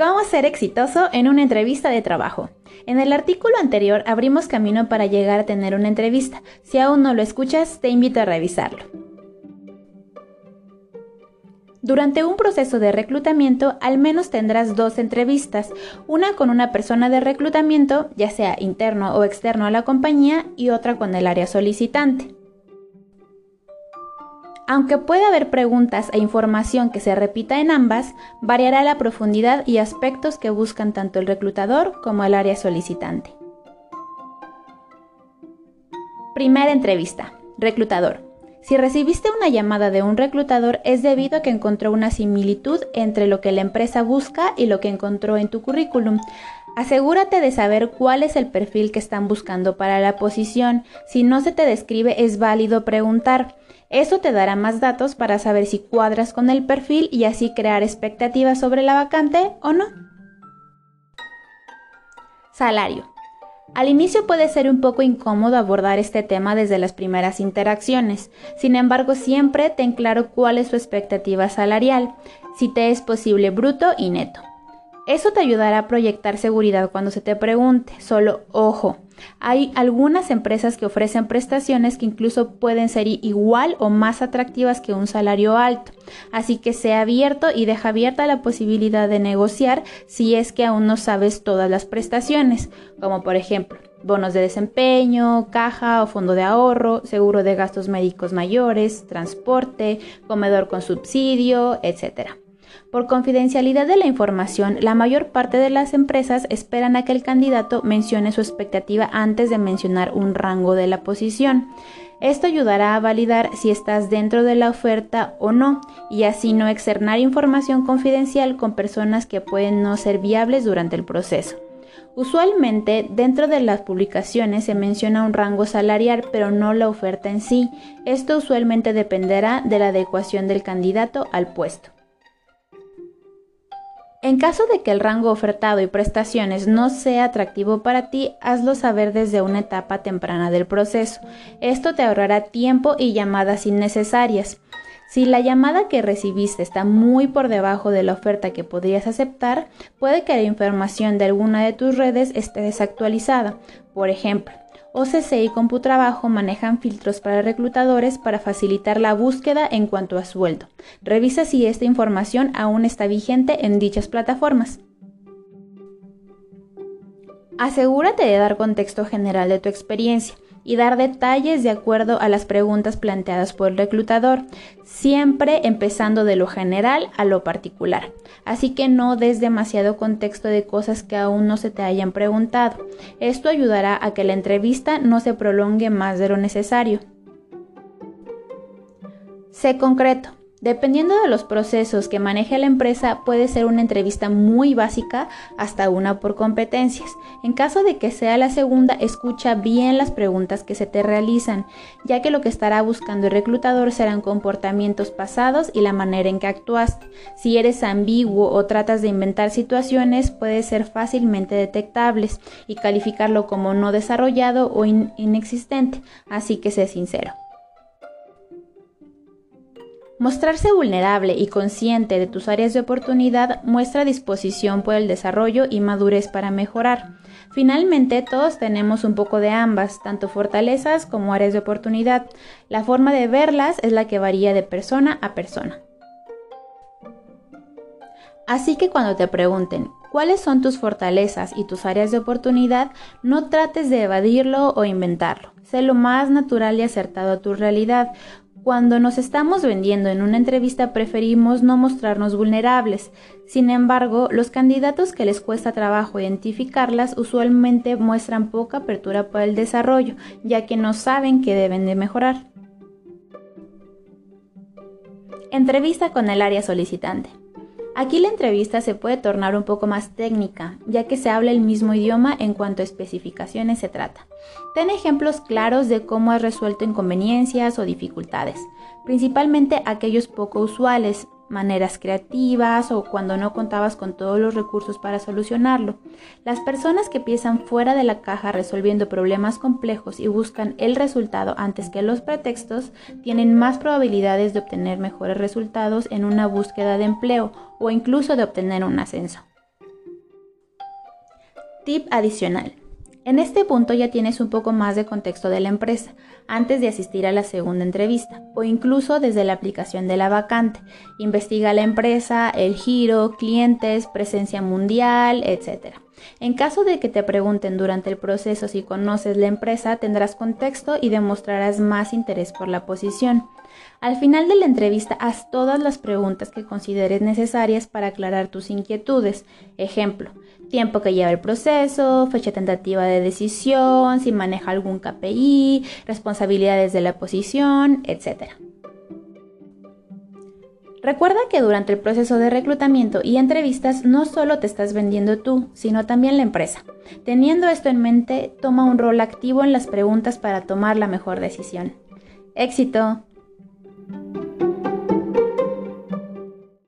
¿Cómo ser exitoso en una entrevista de trabajo? En el artículo anterior abrimos camino para llegar a tener una entrevista. Si aún no lo escuchas, te invito a revisarlo. Durante un proceso de reclutamiento, al menos tendrás dos entrevistas, una con una persona de reclutamiento, ya sea interno o externo a la compañía, y otra con el área solicitante. Aunque puede haber preguntas e información que se repita en ambas, variará la profundidad y aspectos que buscan tanto el reclutador como el área solicitante. Primera entrevista. Reclutador. Si recibiste una llamada de un reclutador es debido a que encontró una similitud entre lo que la empresa busca y lo que encontró en tu currículum. Asegúrate de saber cuál es el perfil que están buscando para la posición. Si no se te describe es válido preguntar. Eso te dará más datos para saber si cuadras con el perfil y así crear expectativas sobre la vacante o no. Salario. Al inicio puede ser un poco incómodo abordar este tema desde las primeras interacciones, sin embargo siempre ten claro cuál es su expectativa salarial, si te es posible bruto y neto. Eso te ayudará a proyectar seguridad cuando se te pregunte, solo ojo, hay algunas empresas que ofrecen prestaciones que incluso pueden ser igual o más atractivas que un salario alto, así que sea abierto y deja abierta la posibilidad de negociar si es que aún no sabes todas las prestaciones, como por ejemplo bonos de desempeño, caja o fondo de ahorro, seguro de gastos médicos mayores, transporte, comedor con subsidio, etc. Por confidencialidad de la información, la mayor parte de las empresas esperan a que el candidato mencione su expectativa antes de mencionar un rango de la posición. Esto ayudará a validar si estás dentro de la oferta o no y así no externar información confidencial con personas que pueden no ser viables durante el proceso. Usualmente dentro de las publicaciones se menciona un rango salarial pero no la oferta en sí. Esto usualmente dependerá de la adecuación del candidato al puesto. En caso de que el rango ofertado y prestaciones no sea atractivo para ti, hazlo saber desde una etapa temprana del proceso. Esto te ahorrará tiempo y llamadas innecesarias. Si la llamada que recibiste está muy por debajo de la oferta que podrías aceptar, puede que la información de alguna de tus redes esté desactualizada. Por ejemplo, OCC y CompuTrabajo manejan filtros para reclutadores para facilitar la búsqueda en cuanto a sueldo. Revisa si esta información aún está vigente en dichas plataformas. Asegúrate de dar contexto general de tu experiencia y dar detalles de acuerdo a las preguntas planteadas por el reclutador, siempre empezando de lo general a lo particular. Así que no des demasiado contexto de cosas que aún no se te hayan preguntado. Esto ayudará a que la entrevista no se prolongue más de lo necesario. Sé concreto. Dependiendo de los procesos que maneje la empresa, puede ser una entrevista muy básica hasta una por competencias. En caso de que sea la segunda, escucha bien las preguntas que se te realizan, ya que lo que estará buscando el reclutador serán comportamientos pasados y la manera en que actuaste. Si eres ambiguo o tratas de inventar situaciones, puede ser fácilmente detectables y calificarlo como no desarrollado o inexistente, así que sé sincero. Mostrarse vulnerable y consciente de tus áreas de oportunidad muestra disposición por el desarrollo y madurez para mejorar. Finalmente, todos tenemos un poco de ambas, tanto fortalezas como áreas de oportunidad. La forma de verlas es la que varía de persona a persona. Así que cuando te pregunten cuáles son tus fortalezas y tus áreas de oportunidad, no trates de evadirlo o inventarlo. Sé lo más natural y acertado a tu realidad, cuando nos estamos vendiendo en una entrevista preferimos no mostrarnos vulnerables. Sin embargo, los candidatos que les cuesta trabajo identificarlas usualmente muestran poca apertura para el desarrollo, ya que no saben que deben de mejorar. Entrevista con el área solicitante. Aquí la entrevista se puede tornar un poco más técnica, ya que se habla el mismo idioma en cuanto a especificaciones se trata. Ten ejemplos claros de cómo has resuelto inconveniencias o dificultades, principalmente aquellos poco usuales, maneras creativas o cuando no contabas con todos los recursos para solucionarlo. Las personas que piensan fuera de la caja resolviendo problemas complejos y buscan el resultado antes que los pretextos tienen más probabilidades de obtener mejores resultados en una búsqueda de empleo o incluso de obtener un ascenso. Tip adicional. En este punto ya tienes un poco más de contexto de la empresa antes de asistir a la segunda entrevista o incluso desde la aplicación de la vacante. Investiga la empresa, el giro, clientes, presencia mundial, etc. En caso de que te pregunten durante el proceso si conoces la empresa, tendrás contexto y demostrarás más interés por la posición. Al final de la entrevista, haz todas las preguntas que consideres necesarias para aclarar tus inquietudes. Ejemplo, tiempo que lleva el proceso, fecha tentativa de decisión, si maneja algún KPI, responsabilidades de la posición, etc. Recuerda que durante el proceso de reclutamiento y entrevistas no solo te estás vendiendo tú, sino también la empresa. Teniendo esto en mente, toma un rol activo en las preguntas para tomar la mejor decisión. ¡Éxito!